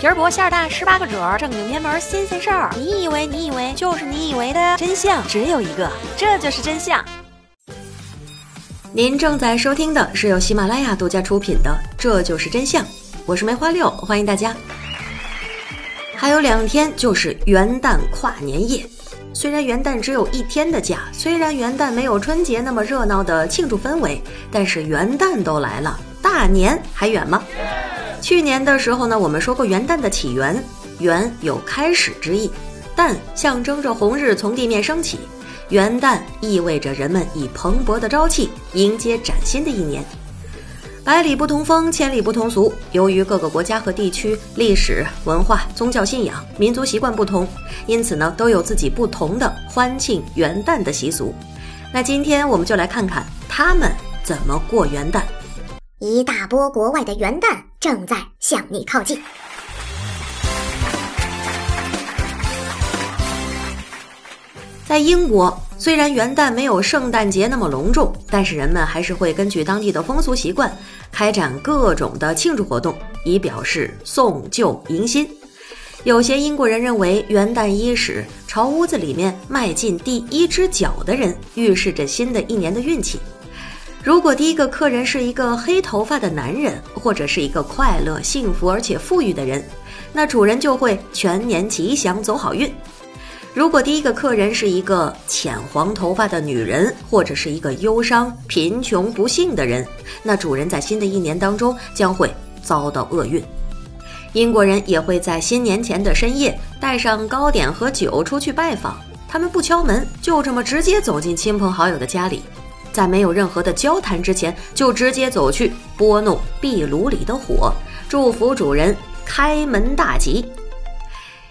皮儿薄馅儿大，十八个褶儿，正经偏门新鲜事儿。你以为你以为就是你以为的真相只有一个，这就是真相。您正在收听的是由喜马拉雅独家出品的《这就是真相》，我是梅花六，欢迎大家。还有两天就是元旦跨年夜，虽然元旦只有一天的假，虽然元旦没有春节那么热闹的庆祝氛围，但是元旦都来了，大年还远吗？去年的时候呢，我们说过元旦的起源，元有开始之意，旦象征着红日从地面升起，元旦意味着人们以蓬勃的朝气迎接崭新的一年。百里不同风，千里不同俗。由于各个国家和地区历史文化、宗教信仰、民族习惯不同，因此呢，都有自己不同的欢庆元旦的习俗。那今天我们就来看看他们怎么过元旦。一大波国外的元旦正在向你靠近。在英国，虽然元旦没有圣诞节那么隆重，但是人们还是会根据当地的风俗习惯，开展各种的庆祝活动，以表示送旧迎新。有些英国人认为，元旦伊始，朝屋子里面迈进第一只脚的人，预示着新的一年的运气。如果第一个客人是一个黑头发的男人，或者是一个快乐、幸福而且富裕的人，那主人就会全年吉祥，走好运。如果第一个客人是一个浅黄头发的女人，或者是一个忧伤、贫穷、不幸的人，那主人在新的一年当中将会遭到厄运。英国人也会在新年前的深夜带上糕点和酒出去拜访，他们不敲门，就这么直接走进亲朋好友的家里，在没有任何的交谈之前，就直接走去拨弄壁炉里的火，祝福主人开门大吉。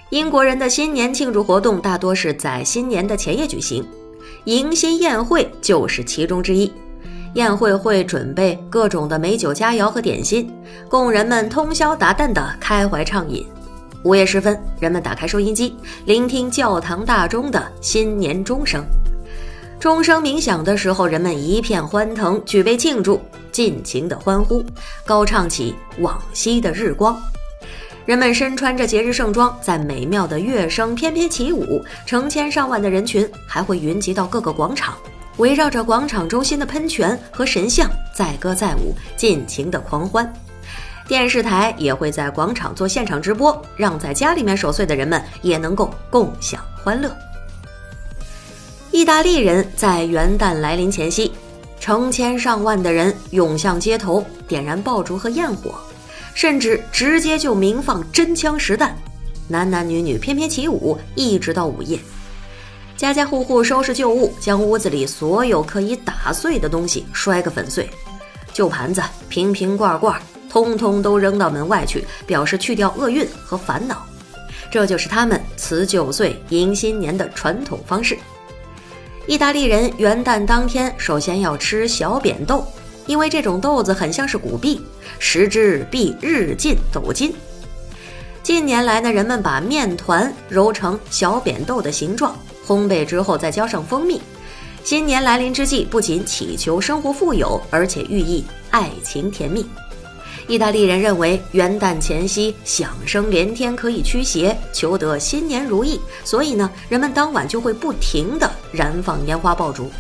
英国人的新年庆祝活动大多是在新年的前夜举行，迎新宴会就是其中之一。宴会会准备各种的美酒佳肴和点心，供人们通宵达旦的开怀畅饮。午夜时分，人们打开收音机，聆听教堂大钟的新年钟声。钟声鸣响的时候，人们一片欢腾，举杯庆祝，尽情的欢呼，高唱起往昔的日光。人们身穿着节日盛装，在美妙的乐声翩翩起舞，成千上万的人群还会云集到各个广场，围绕着广场中心的喷泉和神像载歌载舞，尽情的狂欢。电视台也会在广场做现场直播，让在家里面守岁的人们也能够共享欢乐。意大利人在元旦来临前夕，成千上万的人涌向街头，点燃爆竹和焰火。甚至直接就鸣放真枪实弹，男男女女翩翩起舞，一直到午夜。家家户户收拾旧物，将屋子里所有可以打碎的东西摔个粉碎，旧盘子、瓶瓶罐罐，通通都扔到门外去，表示去掉厄运和烦恼。这就是他们辞旧岁、迎新年的传统方式。意大利人元旦当天首先要吃小扁豆。因为这种豆子很像是古币，食之必日进斗金。近年来呢，人们把面团揉成小扁豆的形状，烘焙之后再浇上蜂蜜。新年来临之际，不仅祈求生活富有，而且寓意爱情甜蜜。意大利人认为元旦前夕响声连天，可以驱邪，求得新年如意，所以呢，人们当晚就会不停地燃放烟花爆竹。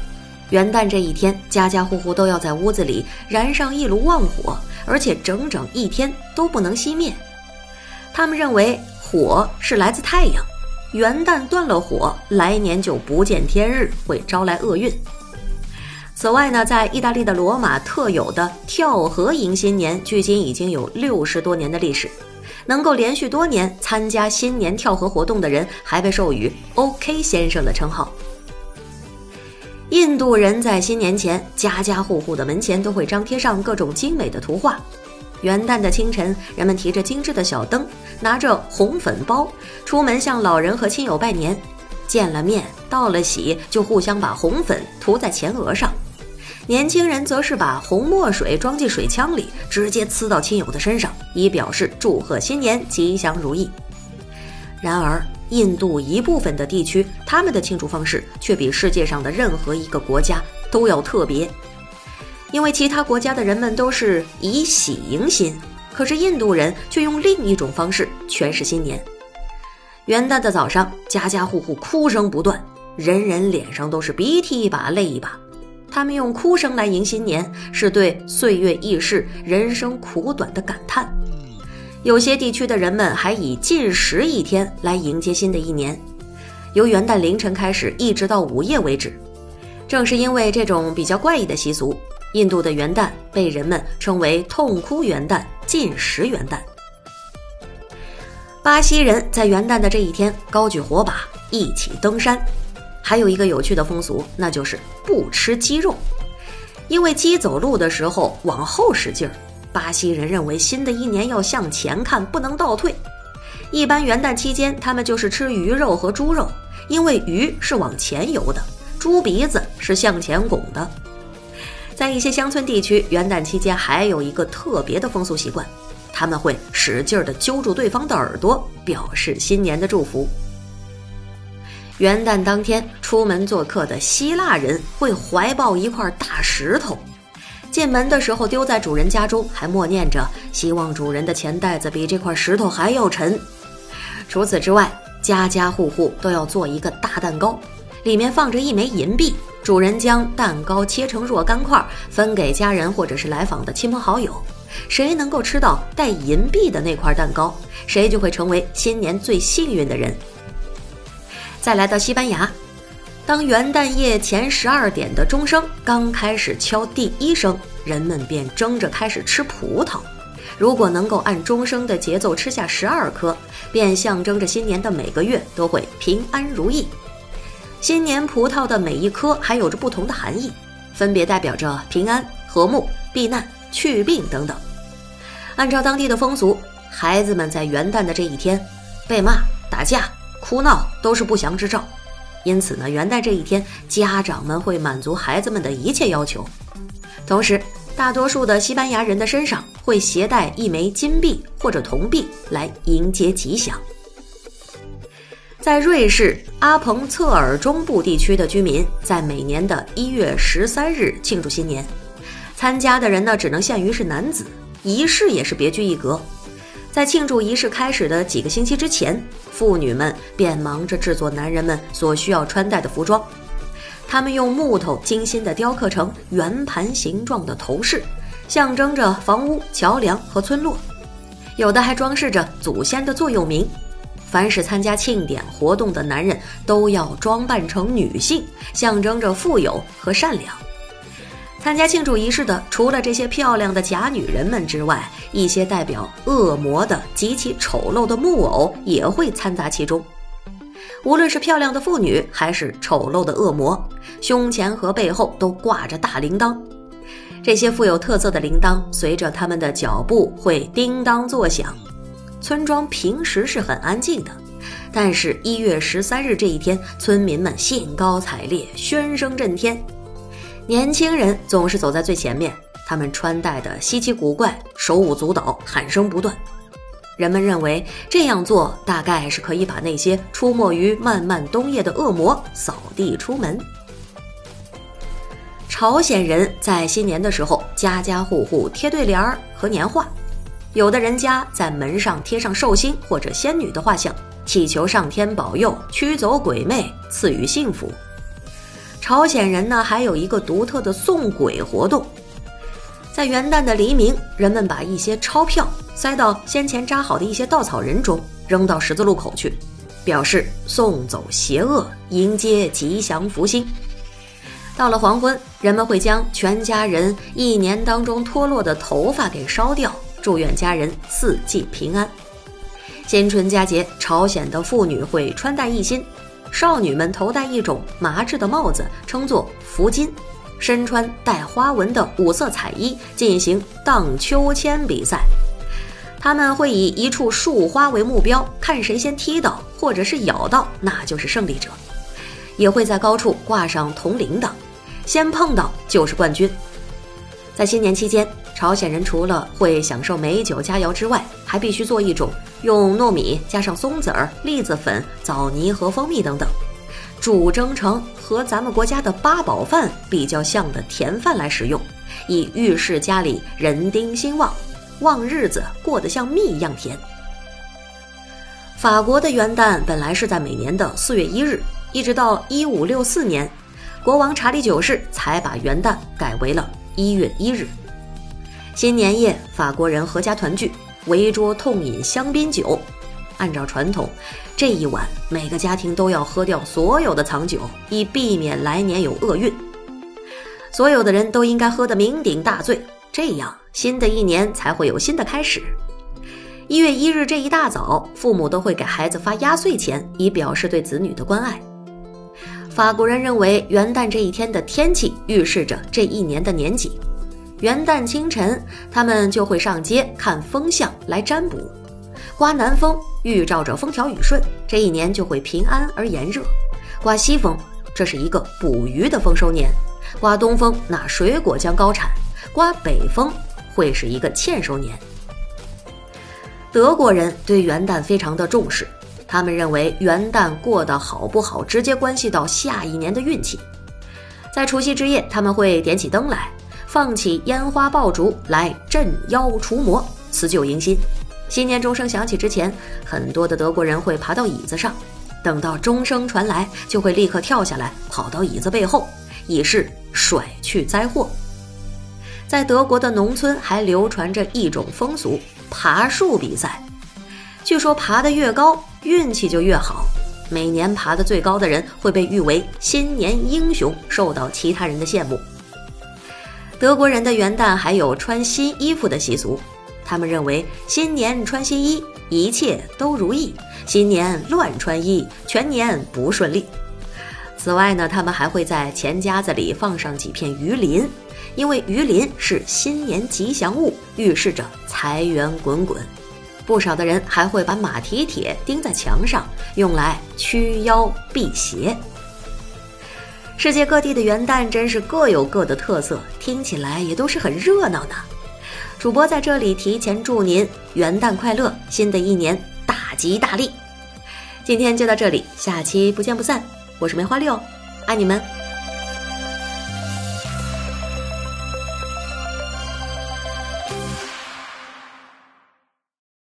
元旦这一天，家家户户都要在屋子里燃上一炉旺火，而且整整一天都不能熄灭。他们认为火是来自太阳，元旦断了火，来年就不见天日，会招来厄运。此外呢，在意大利的罗马特有的跳河迎新年，距今已经有六十多年的历史。能够连续多年参加新年跳河活动的人，还被授予 “OK 先生”的称号。印度人在新年前，家家户户的门前都会张贴上各种精美的图画。元旦的清晨，人们提着精致的小灯，拿着红粉包，出门向老人和亲友拜年。见了面，道了喜，就互相把红粉涂在前额上。年轻人则是把红墨水装进水枪里，直接呲到亲友的身上，以表示祝贺新年吉祥如意。然而，印度一部分的地区，他们的庆祝方式却比世界上的任何一个国家都要特别，因为其他国家的人们都是以喜迎新，可是印度人却用另一种方式诠释新年。元旦的早上，家家户户哭声不断，人人脸上都是鼻涕一把泪一把。他们用哭声来迎新年，是对岁月易逝、人生苦短的感叹。有些地区的人们还以禁食一天来迎接新的一年，由元旦凌晨开始，一直到午夜为止。正是因为这种比较怪异的习俗，印度的元旦被人们称为“痛哭元旦”“禁食元旦”。巴西人在元旦的这一天高举火把，一起登山。还有一个有趣的风俗，那就是不吃鸡肉，因为鸡走路的时候往后使劲儿。巴西人认为新的一年要向前看，不能倒退。一般元旦期间，他们就是吃鱼肉和猪肉，因为鱼是往前游的，猪鼻子是向前拱的。在一些乡村地区，元旦期间还有一个特别的风俗习惯，他们会使劲儿地揪住对方的耳朵，表示新年的祝福。元旦当天，出门做客的希腊人会怀抱一块大石头。进门的时候丢在主人家中，还默念着希望主人的钱袋子比这块石头还要沉。除此之外，家家户户都要做一个大蛋糕，里面放着一枚银币。主人将蛋糕切成若干块，分给家人或者是来访的亲朋好友。谁能够吃到带银币的那块蛋糕，谁就会成为新年最幸运的人。再来到西班牙。当元旦夜前十二点的钟声刚开始敲第一声，人们便争着开始吃葡萄。如果能够按钟声的节奏吃下十二颗，便象征着新年的每个月都会平安如意。新年葡萄的每一颗还有着不同的含义，分别代表着平安、和睦、避难、去病等等。按照当地的风俗，孩子们在元旦的这一天被骂、打架、哭闹都是不祥之兆。因此呢，元旦这一天，家长们会满足孩子们的一切要求。同时，大多数的西班牙人的身上会携带一枚金币或者铜币来迎接吉祥。在瑞士阿彭策尔中部地区的居民，在每年的一月十三日庆祝新年，参加的人呢只能限于是男子，仪式也是别具一格。在庆祝仪式开始的几个星期之前，妇女们便忙着制作男人们所需要穿戴的服装。他们用木头精心地雕刻成圆盘形状的头饰，象征着房屋、桥梁和村落。有的还装饰着祖先的座右铭。凡是参加庆典活动的男人都要装扮成女性，象征着富有和善良。参加庆祝仪式的，除了这些漂亮的假女人们之外，一些代表恶魔的极其丑陋的木偶也会掺杂其中。无论是漂亮的妇女，还是丑陋的恶魔，胸前和背后都挂着大铃铛。这些富有特色的铃铛，随着他们的脚步会叮当作响。村庄平时是很安静的，但是一月十三日这一天，村民们兴高采烈，喧声震天。年轻人总是走在最前面，他们穿戴的稀奇古怪，手舞足蹈，喊声不断。人们认为这样做大概是可以把那些出没于漫漫冬夜的恶魔扫地出门。朝鲜人在新年的时候，家家户户贴对联儿和年画，有的人家在门上贴上寿星或者仙女的画像，祈求上天保佑，驱走鬼魅，赐予幸福。朝鲜人呢，还有一个独特的送鬼活动，在元旦的黎明，人们把一些钞票塞到先前扎好的一些稻草人中，扔到十字路口去，表示送走邪恶，迎接吉祥福星。到了黄昏，人们会将全家人一年当中脱落的头发给烧掉，祝愿家人四季平安。新春佳节，朝鲜的妇女会穿戴一新。少女们头戴一种麻质的帽子，称作福巾；身穿带花纹的五色彩衣，进行荡秋千比赛。他们会以一处树花为目标，看谁先踢到或者是咬到，那就是胜利者。也会在高处挂上铜铃铛，先碰到就是冠军。在新年期间，朝鲜人除了会享受美酒佳肴之外，还必须做一种。用糯米加上松子儿、栗子粉、枣泥和蜂蜜等等，煮蒸成和咱们国家的八宝饭比较像的甜饭来食用，以预示家里人丁兴旺。旺日子过得像蜜一样甜。法国的元旦本来是在每年的四月一日，一直到一五六四年，国王查理九世才把元旦改为了一月一日。新年夜，法国人阖家团聚，围桌痛饮香槟酒。按照传统，这一晚每个家庭都要喝掉所有的藏酒，以避免来年有厄运。所有的人都应该喝得酩酊大醉，这样新的一年才会有新的开始。一月一日这一大早，父母都会给孩子发压岁钱，以表示对子女的关爱。法国人认为元旦这一天的天气预示着这一年的年景。元旦清晨，他们就会上街看风向来占卜。刮南风预兆着风调雨顺，这一年就会平安而炎热；刮西风，这是一个捕鱼的丰收年；刮东风，那水果将高产；刮北风，会是一个欠收年。德国人对元旦非常的重视，他们认为元旦过得好不好，直接关系到下一年的运气。在除夕之夜，他们会点起灯来，放起烟花爆竹来镇妖除魔、辞旧迎新。新年钟声响起之前，很多的德国人会爬到椅子上，等到钟声传来，就会立刻跳下来，跑到椅子背后，以示甩去灾祸。在德国的农村还流传着一种风俗——爬树比赛。据说爬得越高，运气就越好。每年爬得最高的人会被誉为新年英雄，受到其他人的羡慕。德国人的元旦还有穿新衣服的习俗。他们认为新年穿新衣，一切都如意；新年乱穿衣，全年不顺利。此外呢，他们还会在钱夹子里放上几片鱼鳞，因为鱼鳞是新年吉祥物，预示着财源滚滚。不少的人还会把马蹄铁钉在墙上，用来驱妖辟邪。世界各地的元旦真是各有各的特色，听起来也都是很热闹的。主播在这里提前祝您元旦快乐，新的一年大吉大利。今天就到这里，下期不见不散。我是梅花六，爱你们。